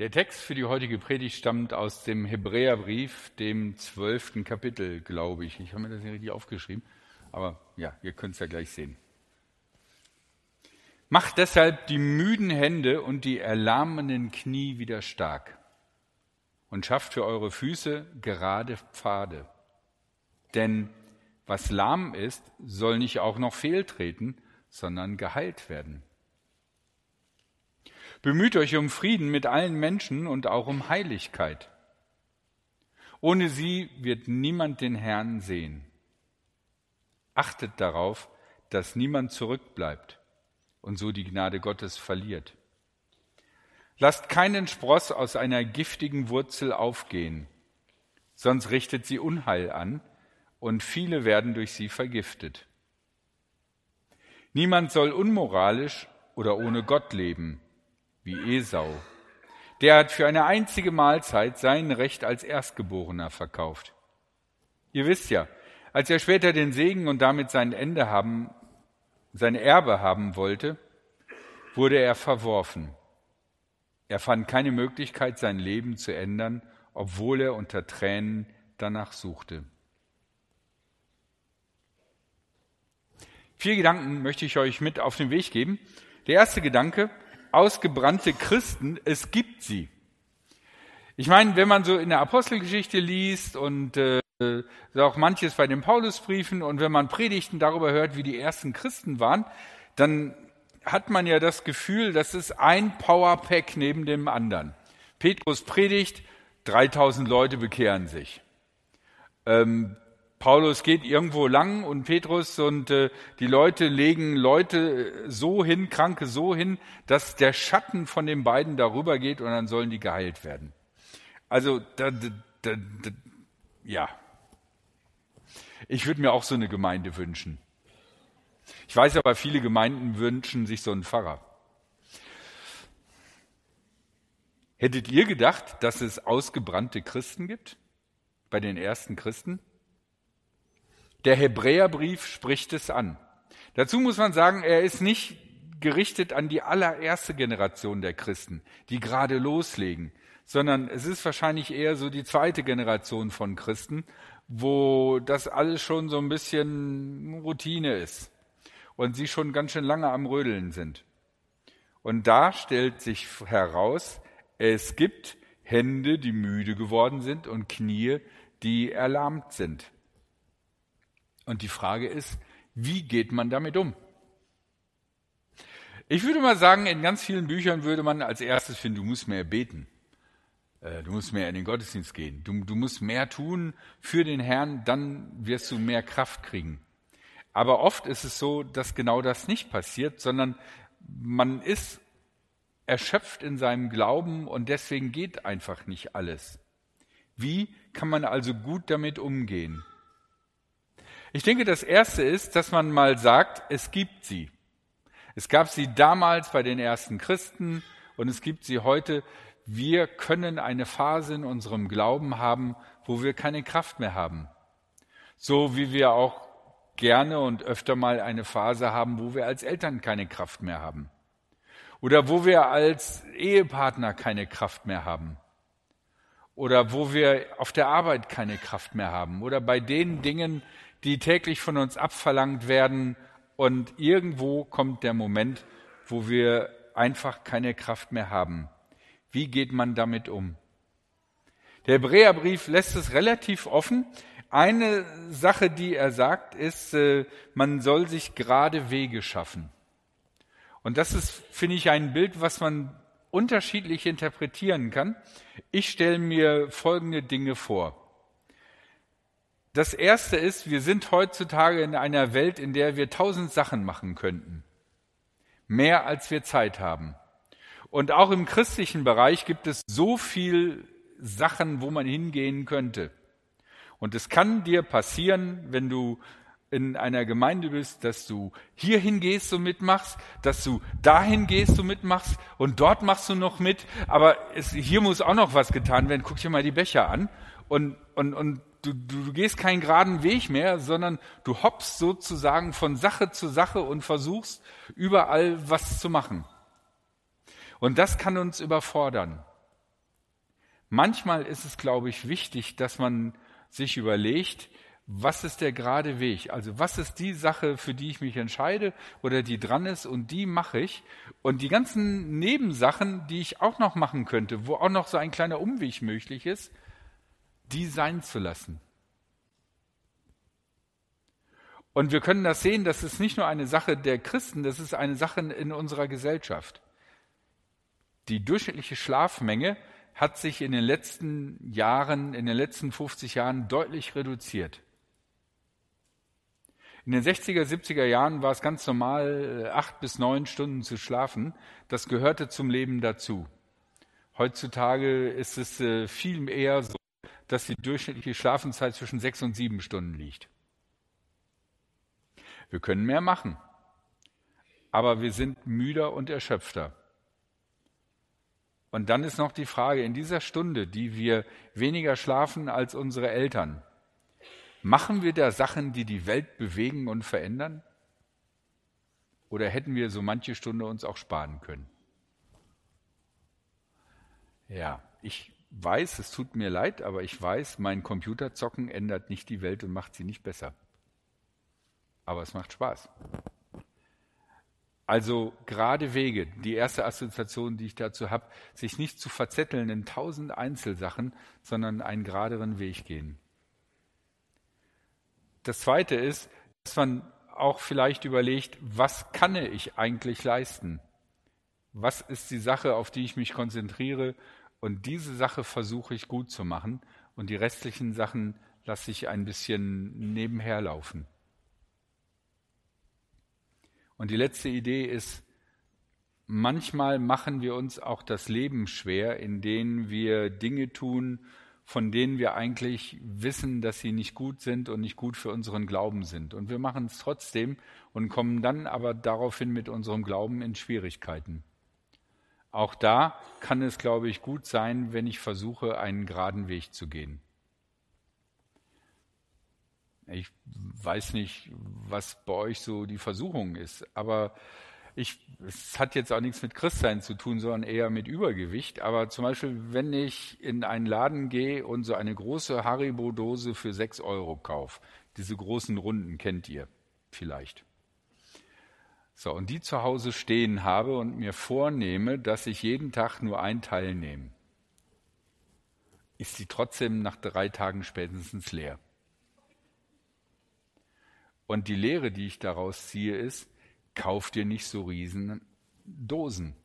Der Text für die heutige Predigt stammt aus dem Hebräerbrief, dem zwölften Kapitel, glaube ich. Ich habe mir das nicht richtig aufgeschrieben, aber ja, ihr könnt es ja gleich sehen. Macht deshalb die müden Hände und die erlahmenden Knie wieder stark und schafft für eure Füße gerade Pfade. Denn was lahm ist, soll nicht auch noch fehltreten, sondern geheilt werden. Bemüht euch um Frieden mit allen Menschen und auch um Heiligkeit. Ohne sie wird niemand den Herrn sehen. Achtet darauf, dass niemand zurückbleibt und so die Gnade Gottes verliert. Lasst keinen Spross aus einer giftigen Wurzel aufgehen, sonst richtet sie Unheil an und viele werden durch sie vergiftet. Niemand soll unmoralisch oder ohne Gott leben wie Esau. Der hat für eine einzige Mahlzeit sein Recht als Erstgeborener verkauft. Ihr wisst ja, als er später den Segen und damit sein Ende haben, sein Erbe haben wollte, wurde er verworfen. Er fand keine Möglichkeit, sein Leben zu ändern, obwohl er unter Tränen danach suchte. Vier Gedanken möchte ich euch mit auf den Weg geben. Der erste Gedanke, ausgebrannte Christen, es gibt sie. Ich meine, wenn man so in der Apostelgeschichte liest und äh, auch manches bei den Paulusbriefen und wenn man Predigten darüber hört, wie die ersten Christen waren, dann hat man ja das Gefühl, das ist ein Powerpack neben dem anderen. Petrus predigt, 3000 Leute bekehren sich. Ähm, Paulus geht irgendwo lang und Petrus und äh, die Leute legen Leute äh, so hin, Kranke so hin, dass der Schatten von den beiden darüber geht und dann sollen die geheilt werden. Also, da, da, da, da ja. Ich würde mir auch so eine Gemeinde wünschen. Ich weiß aber, viele Gemeinden wünschen sich so einen Pfarrer. Hättet ihr gedacht, dass es ausgebrannte Christen gibt? Bei den ersten Christen? Der Hebräerbrief spricht es an. Dazu muss man sagen, er ist nicht gerichtet an die allererste Generation der Christen, die gerade loslegen, sondern es ist wahrscheinlich eher so die zweite Generation von Christen, wo das alles schon so ein bisschen Routine ist und sie schon ganz schön lange am Rödeln sind. Und da stellt sich heraus, es gibt Hände, die müde geworden sind und Knie, die erlahmt sind. Und die Frage ist, wie geht man damit um? Ich würde mal sagen, in ganz vielen Büchern würde man als erstes finden, du musst mehr beten. Äh, du musst mehr in den Gottesdienst gehen. Du, du musst mehr tun für den Herrn, dann wirst du mehr Kraft kriegen. Aber oft ist es so, dass genau das nicht passiert, sondern man ist erschöpft in seinem Glauben und deswegen geht einfach nicht alles. Wie kann man also gut damit umgehen? Ich denke, das Erste ist, dass man mal sagt, es gibt sie. Es gab sie damals bei den ersten Christen und es gibt sie heute. Wir können eine Phase in unserem Glauben haben, wo wir keine Kraft mehr haben. So wie wir auch gerne und öfter mal eine Phase haben, wo wir als Eltern keine Kraft mehr haben. Oder wo wir als Ehepartner keine Kraft mehr haben. Oder wo wir auf der Arbeit keine Kraft mehr haben. Oder bei den Dingen, die täglich von uns abverlangt werden. Und irgendwo kommt der Moment, wo wir einfach keine Kraft mehr haben. Wie geht man damit um? Der Hebräerbrief lässt es relativ offen. Eine Sache, die er sagt, ist, äh, man soll sich gerade Wege schaffen. Und das ist, finde ich, ein Bild, was man unterschiedlich interpretieren kann. Ich stelle mir folgende Dinge vor. Das erste ist, wir sind heutzutage in einer Welt, in der wir tausend Sachen machen könnten. Mehr als wir Zeit haben. Und auch im christlichen Bereich gibt es so viel Sachen, wo man hingehen könnte. Und es kann dir passieren, wenn du in einer Gemeinde bist, dass du hierhin gehst und mitmachst, dass du dahin gehst und mitmachst und dort machst du noch mit, aber es, hier muss auch noch was getan werden. Guck dir mal die Becher an und, und, und du, du, du gehst keinen geraden Weg mehr, sondern du hoppst sozusagen von Sache zu Sache und versuchst überall was zu machen. Und das kann uns überfordern. Manchmal ist es, glaube ich, wichtig, dass man sich überlegt, was ist der gerade Weg? Also was ist die Sache, für die ich mich entscheide oder die dran ist und die mache ich. Und die ganzen Nebensachen, die ich auch noch machen könnte, wo auch noch so ein kleiner Umweg möglich ist, die sein zu lassen. Und wir können das sehen, das ist nicht nur eine Sache der Christen, das ist eine Sache in unserer Gesellschaft. Die durchschnittliche Schlafmenge hat sich in den letzten Jahren, in den letzten 50 Jahren deutlich reduziert. In den 60er, 70er Jahren war es ganz normal, acht bis neun Stunden zu schlafen. Das gehörte zum Leben dazu. Heutzutage ist es äh, viel eher so, dass die durchschnittliche Schlafenszeit zwischen sechs und sieben Stunden liegt. Wir können mehr machen, aber wir sind müder und erschöpfter. Und dann ist noch die Frage, in dieser Stunde, die wir weniger schlafen als unsere Eltern, Machen wir da Sachen, die die Welt bewegen und verändern? Oder hätten wir so manche Stunde uns auch sparen können? Ja, ich weiß, es tut mir leid, aber ich weiß, mein Computerzocken ändert nicht die Welt und macht sie nicht besser. Aber es macht Spaß. Also gerade Wege, die erste Assoziation, die ich dazu habe, sich nicht zu verzetteln in tausend Einzelsachen, sondern einen geraderen Weg gehen. Das Zweite ist, dass man auch vielleicht überlegt, was kann ich eigentlich leisten? Was ist die Sache, auf die ich mich konzentriere? Und diese Sache versuche ich gut zu machen und die restlichen Sachen lasse ich ein bisschen nebenher laufen. Und die letzte Idee ist, manchmal machen wir uns auch das Leben schwer, indem wir Dinge tun, von denen wir eigentlich wissen, dass sie nicht gut sind und nicht gut für unseren Glauben sind. Und wir machen es trotzdem und kommen dann aber daraufhin mit unserem Glauben in Schwierigkeiten. Auch da kann es, glaube ich, gut sein, wenn ich versuche, einen geraden Weg zu gehen. Ich weiß nicht, was bei euch so die Versuchung ist, aber ich, es hat jetzt auch nichts mit Christsein zu tun, sondern eher mit Übergewicht. Aber zum Beispiel, wenn ich in einen Laden gehe und so eine große Haribo-Dose für sechs Euro kaufe, diese großen Runden kennt ihr vielleicht. So, und die zu Hause stehen habe und mir vornehme, dass ich jeden Tag nur ein Teil nehme, ist sie trotzdem nach drei Tagen spätestens leer. Und die Lehre, die ich daraus ziehe, ist, kauf dir nicht so riesen Dosen.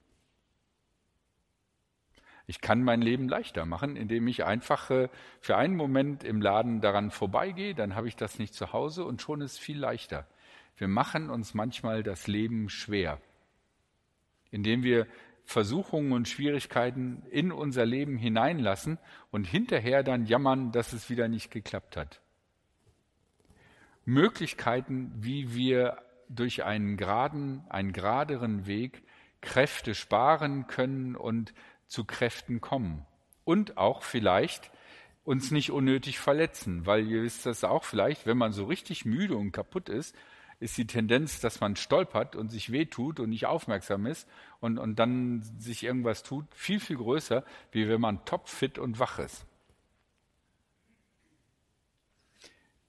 Ich kann mein Leben leichter machen, indem ich einfach äh, für einen Moment im Laden daran vorbeigehe, dann habe ich das nicht zu Hause und schon ist es viel leichter. Wir machen uns manchmal das Leben schwer, indem wir Versuchungen und Schwierigkeiten in unser Leben hineinlassen und hinterher dann jammern, dass es wieder nicht geklappt hat. Möglichkeiten, wie wir durch einen geraden, einen geraderen Weg Kräfte sparen können und zu Kräften kommen. Und auch vielleicht uns nicht unnötig verletzen, weil ihr wisst das auch vielleicht, wenn man so richtig müde und kaputt ist, ist die Tendenz, dass man stolpert und sich wehtut und nicht aufmerksam ist und, und dann sich irgendwas tut, viel, viel größer, wie wenn man topfit und wach ist.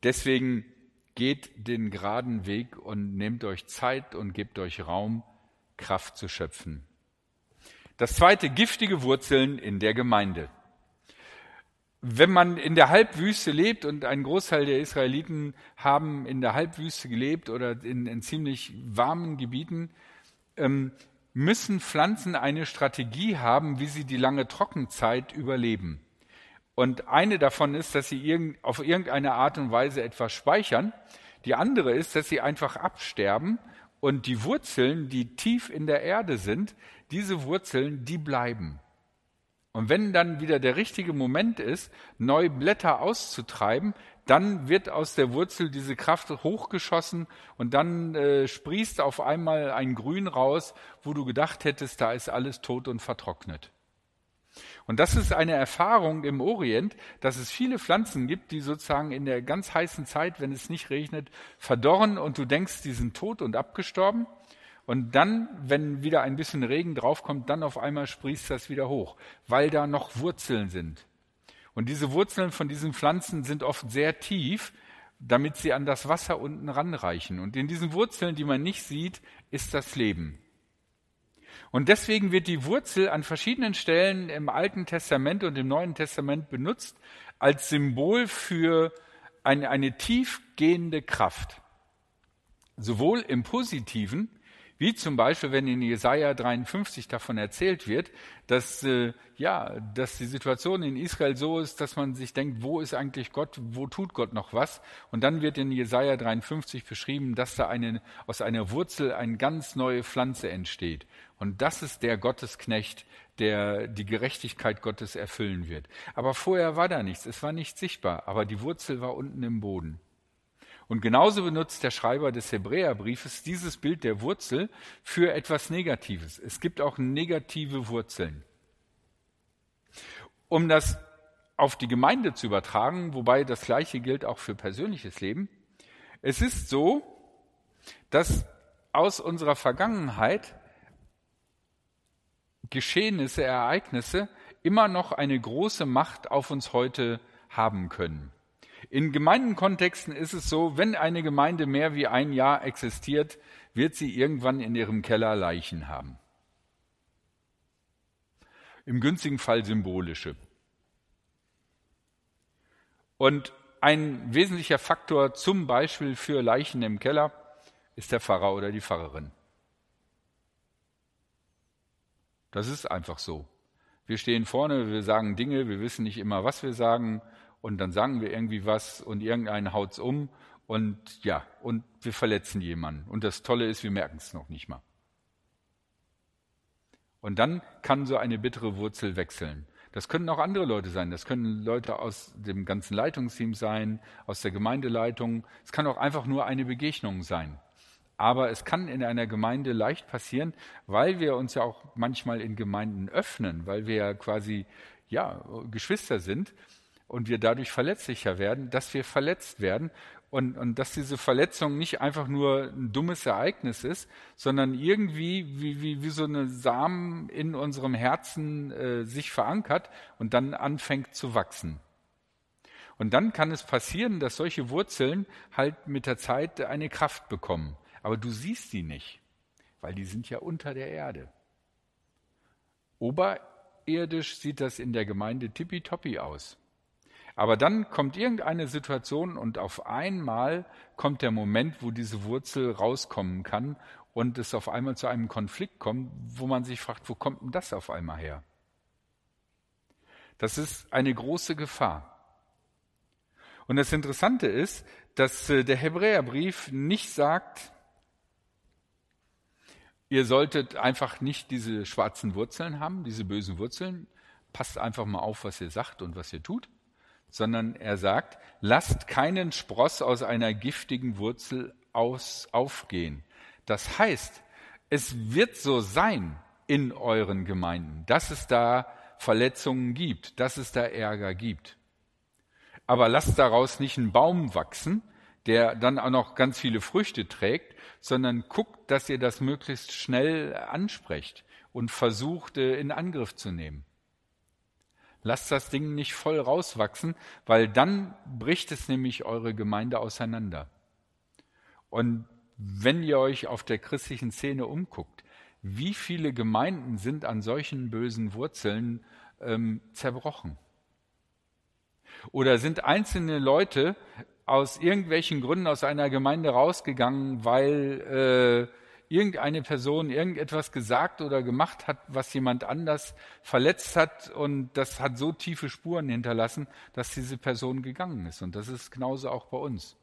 Deswegen Geht den geraden Weg und nehmt euch Zeit und gebt euch Raum, Kraft zu schöpfen. Das zweite, giftige Wurzeln in der Gemeinde. Wenn man in der Halbwüste lebt und ein Großteil der Israeliten haben in der Halbwüste gelebt oder in, in ziemlich warmen Gebieten, ähm, müssen Pflanzen eine Strategie haben, wie sie die lange Trockenzeit überleben. Und eine davon ist, dass sie auf irgendeine Art und Weise etwas speichern. Die andere ist, dass sie einfach absterben und die Wurzeln, die tief in der Erde sind, diese Wurzeln, die bleiben. Und wenn dann wieder der richtige Moment ist, neue Blätter auszutreiben, dann wird aus der Wurzel diese Kraft hochgeschossen und dann äh, sprießt auf einmal ein Grün raus, wo du gedacht hättest, da ist alles tot und vertrocknet. Und das ist eine Erfahrung im Orient, dass es viele Pflanzen gibt, die sozusagen in der ganz heißen Zeit, wenn es nicht regnet, verdorren und du denkst, die sind tot und abgestorben. Und dann, wenn wieder ein bisschen Regen draufkommt, dann auf einmal sprießt das wieder hoch, weil da noch Wurzeln sind. Und diese Wurzeln von diesen Pflanzen sind oft sehr tief, damit sie an das Wasser unten ranreichen. Und in diesen Wurzeln, die man nicht sieht, ist das Leben. Und deswegen wird die Wurzel an verschiedenen Stellen im Alten Testament und im Neuen Testament benutzt als Symbol für eine, eine tiefgehende Kraft. Sowohl im Positiven, wie zum Beispiel, wenn in Jesaja 53 davon erzählt wird, dass, äh, ja, dass die Situation in Israel so ist, dass man sich denkt, wo ist eigentlich Gott, wo tut Gott noch was? Und dann wird in Jesaja 53 beschrieben, dass da eine, aus einer Wurzel eine ganz neue Pflanze entsteht. Und das ist der Gottesknecht, der die Gerechtigkeit Gottes erfüllen wird. Aber vorher war da nichts, es war nicht sichtbar, aber die Wurzel war unten im Boden. Und genauso benutzt der Schreiber des Hebräerbriefes dieses Bild der Wurzel für etwas Negatives. Es gibt auch negative Wurzeln. Um das auf die Gemeinde zu übertragen, wobei das Gleiche gilt auch für persönliches Leben. Es ist so, dass aus unserer Vergangenheit Geschehnisse, Ereignisse immer noch eine große Macht auf uns heute haben können. In Gemeindenkontexten ist es so, wenn eine Gemeinde mehr wie ein Jahr existiert, wird sie irgendwann in ihrem Keller Leichen haben. Im günstigen Fall symbolische. Und ein wesentlicher Faktor zum Beispiel für Leichen im Keller ist der Pfarrer oder die Pfarrerin. Das ist einfach so. Wir stehen vorne, wir sagen Dinge, wir wissen nicht immer, was wir sagen, und dann sagen wir irgendwie was und irgendeinen haut's um und ja, und wir verletzen jemanden. Und das Tolle ist, wir merken es noch nicht mal. Und dann kann so eine bittere Wurzel wechseln. Das können auch andere Leute sein. Das können Leute aus dem ganzen Leitungsteam sein, aus der Gemeindeleitung. Es kann auch einfach nur eine Begegnung sein. Aber es kann in einer Gemeinde leicht passieren, weil wir uns ja auch manchmal in Gemeinden öffnen, weil wir ja quasi ja, Geschwister sind, und wir dadurch verletzlicher werden, dass wir verletzt werden und, und dass diese Verletzung nicht einfach nur ein dummes Ereignis ist, sondern irgendwie wie, wie, wie so eine Samen in unserem Herzen äh, sich verankert und dann anfängt zu wachsen. Und dann kann es passieren, dass solche Wurzeln halt mit der Zeit eine Kraft bekommen. Aber du siehst die nicht, weil die sind ja unter der Erde. Oberirdisch sieht das in der Gemeinde tippitoppi aus. Aber dann kommt irgendeine Situation und auf einmal kommt der Moment, wo diese Wurzel rauskommen kann und es auf einmal zu einem Konflikt kommt, wo man sich fragt, wo kommt denn das auf einmal her? Das ist eine große Gefahr. Und das Interessante ist, dass äh, der Hebräerbrief nicht sagt, ihr solltet einfach nicht diese schwarzen Wurzeln haben, diese bösen Wurzeln. Passt einfach mal auf, was ihr sagt und was ihr tut sondern er sagt, lasst keinen Spross aus einer giftigen Wurzel aus, aufgehen. Das heißt, es wird so sein in euren Gemeinden, dass es da Verletzungen gibt, dass es da Ärger gibt. Aber lasst daraus nicht einen Baum wachsen, der dann auch noch ganz viele Früchte trägt, sondern guckt, dass ihr das möglichst schnell ansprecht und versucht äh, in Angriff zu nehmen. Lasst das Ding nicht voll rauswachsen, weil dann bricht es nämlich eure Gemeinde auseinander. Und wenn ihr euch auf der christlichen Szene umguckt, wie viele Gemeinden sind an solchen bösen Wurzeln ähm, zerbrochen? Oder sind einzelne Leute aus irgendwelchen Gründen aus einer Gemeinde rausgegangen, weil äh, irgendeine Person irgendetwas gesagt oder gemacht hat, was jemand anders verletzt hat und das hat so tiefe Spuren hinterlassen, dass diese Person gegangen ist. Und das ist genauso auch bei uns.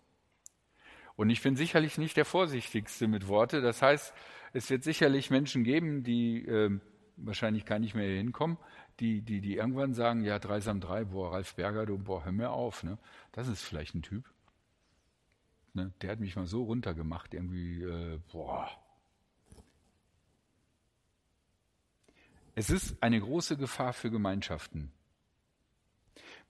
Und ich bin sicherlich nicht der Vorsichtigste mit Worte. Das heißt, es wird sicherlich Menschen geben, die äh, wahrscheinlich gar nicht mehr hier hinkommen, die, die, die irgendwann sagen, ja, Dreisam 3, boah, Ralf Berger, du, boah, hör mir auf. Ne? Das ist vielleicht ein Typ. Ne? Der hat mich mal so runtergemacht, irgendwie, äh, boah, Es ist eine große Gefahr für Gemeinschaften.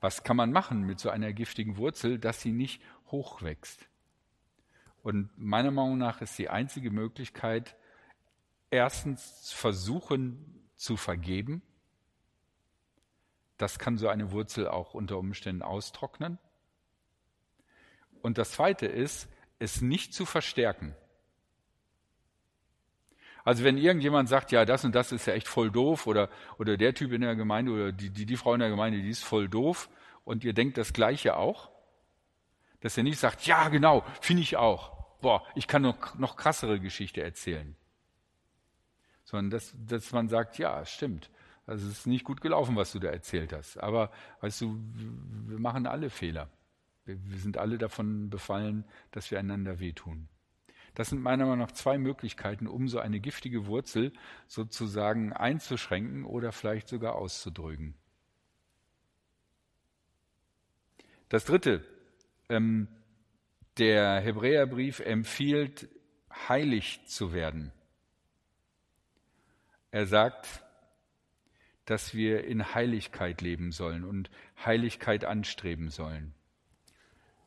Was kann man machen mit so einer giftigen Wurzel, dass sie nicht hochwächst? Und meiner Meinung nach ist die einzige Möglichkeit, erstens versuchen zu vergeben. Das kann so eine Wurzel auch unter Umständen austrocknen. Und das Zweite ist, es nicht zu verstärken. Also wenn irgendjemand sagt, ja, das und das ist ja echt voll doof oder, oder der Typ in der Gemeinde oder die, die, die Frau in der Gemeinde, die ist voll doof und ihr denkt das Gleiche auch, dass er nicht sagt, ja, genau, finde ich auch. Boah, ich kann noch, noch krassere Geschichte erzählen. Sondern dass, dass man sagt, ja, stimmt. Also es ist nicht gut gelaufen, was du da erzählt hast. Aber weißt du, wir machen alle Fehler. Wir, wir sind alle davon befallen, dass wir einander wehtun. Das sind meiner Meinung nach zwei Möglichkeiten, um so eine giftige Wurzel sozusagen einzuschränken oder vielleicht sogar auszudrücken. Das Dritte, ähm, der Hebräerbrief empfiehlt, heilig zu werden. Er sagt, dass wir in Heiligkeit leben sollen und Heiligkeit anstreben sollen.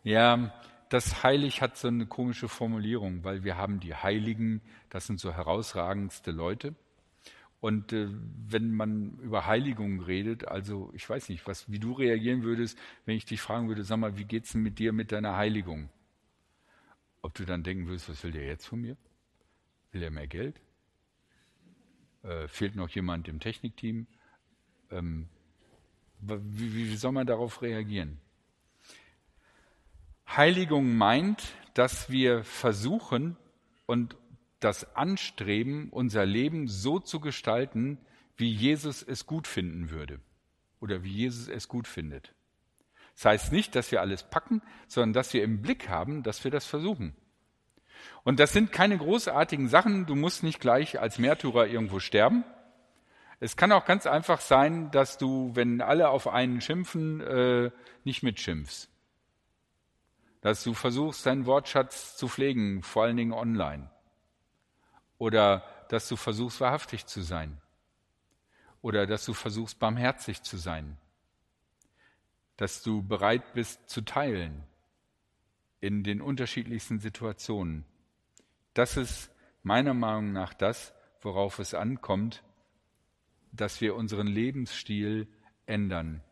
Ja, das heilig hat so eine komische Formulierung, weil wir haben die Heiligen, das sind so herausragendste Leute. Und äh, wenn man über Heiligung redet, also ich weiß nicht, was, wie du reagieren würdest, wenn ich dich fragen würde, sag mal, wie geht's denn mit dir mit deiner Heiligung? Ob du dann denken würdest, was will der jetzt von mir? Will er mehr Geld? Äh, fehlt noch jemand im Technikteam? Ähm, wie, wie soll man darauf reagieren? Heiligung meint, dass wir versuchen und das Anstreben, unser Leben so zu gestalten, wie Jesus es gut finden würde oder wie Jesus es gut findet. Das heißt nicht, dass wir alles packen, sondern dass wir im Blick haben, dass wir das versuchen. Und das sind keine großartigen Sachen. Du musst nicht gleich als Märtyrer irgendwo sterben. Es kann auch ganz einfach sein, dass du, wenn alle auf einen schimpfen, äh, nicht mitschimpfst dass du versuchst, deinen Wortschatz zu pflegen, vor allen Dingen online. Oder dass du versuchst, wahrhaftig zu sein. Oder dass du versuchst, barmherzig zu sein. Dass du bereit bist zu teilen in den unterschiedlichsten Situationen. Das ist meiner Meinung nach das, worauf es ankommt, dass wir unseren Lebensstil ändern.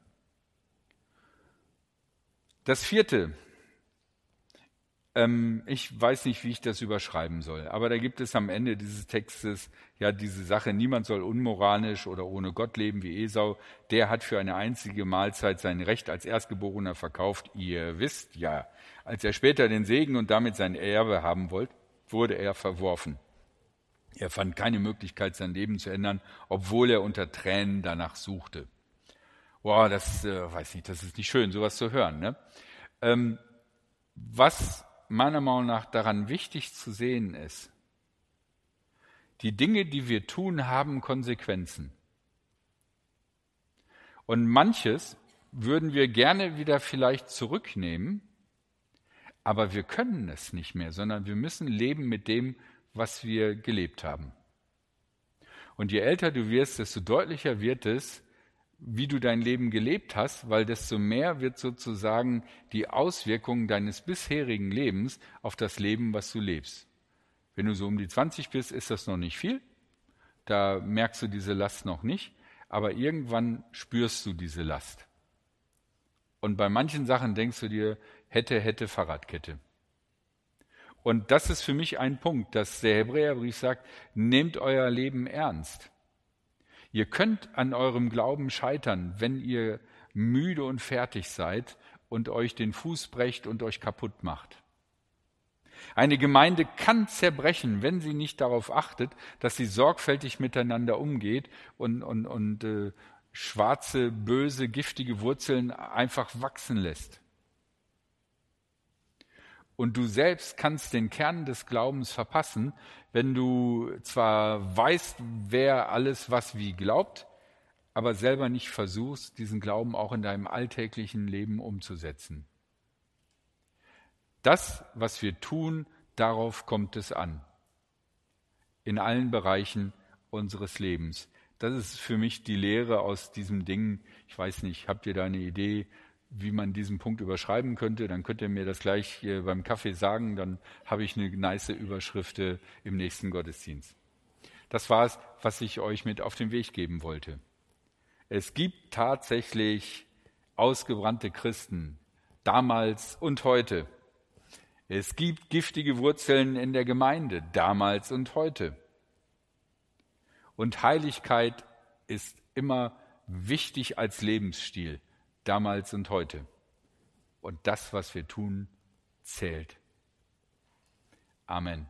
Das vierte, ähm, ich weiß nicht, wie ich das überschreiben soll, aber da gibt es am Ende dieses Textes ja diese Sache, niemand soll unmoralisch oder ohne Gott leben wie Esau. Der hat für eine einzige Mahlzeit sein Recht als Erstgeborener verkauft. Ihr wisst ja, als er später den Segen und damit sein Erbe haben wollte, wurde er verworfen. Er fand keine Möglichkeit, sein Leben zu ändern, obwohl er unter Tränen danach suchte. Boah, das äh, weiß nicht, das ist nicht schön, sowas zu hören. Ne? Ähm, was meiner Meinung nach daran wichtig zu sehen ist, die Dinge, die wir tun, haben Konsequenzen. Und manches würden wir gerne wieder vielleicht zurücknehmen, aber wir können es nicht mehr, sondern wir müssen leben mit dem, was wir gelebt haben. Und je älter du wirst, desto deutlicher wird es, wie du dein Leben gelebt hast, weil desto mehr wird sozusagen die Auswirkung deines bisherigen Lebens auf das Leben, was du lebst. Wenn du so um die 20 bist, ist das noch nicht viel. Da merkst du diese Last noch nicht, aber irgendwann spürst du diese Last. Und bei manchen Sachen denkst du dir, hätte, hätte Fahrradkette. Und das ist für mich ein Punkt, dass der Hebräerbrief sagt, nehmt euer Leben ernst. Ihr könnt an eurem Glauben scheitern, wenn ihr müde und fertig seid und euch den Fuß brecht und euch kaputt macht. Eine Gemeinde kann zerbrechen, wenn sie nicht darauf achtet, dass sie sorgfältig miteinander umgeht und, und, und äh, schwarze, böse, giftige Wurzeln einfach wachsen lässt. Und du selbst kannst den Kern des Glaubens verpassen, wenn du zwar weißt, wer alles was wie glaubt, aber selber nicht versuchst, diesen Glauben auch in deinem alltäglichen Leben umzusetzen. Das, was wir tun, darauf kommt es an. In allen Bereichen unseres Lebens. Das ist für mich die Lehre aus diesem Ding. Ich weiß nicht, habt ihr da eine Idee, wie man diesen Punkt überschreiben könnte, dann könnt ihr mir das gleich beim Kaffee sagen, dann habe ich eine nice Überschrift im nächsten Gottesdienst. Das war es, was ich euch mit auf den Weg geben wollte. Es gibt tatsächlich ausgebrannte Christen, damals und heute. Es gibt giftige Wurzeln in der Gemeinde, damals und heute. Und Heiligkeit ist immer wichtig als Lebensstil, damals und heute. Und das, was wir tun, zählt. Amen.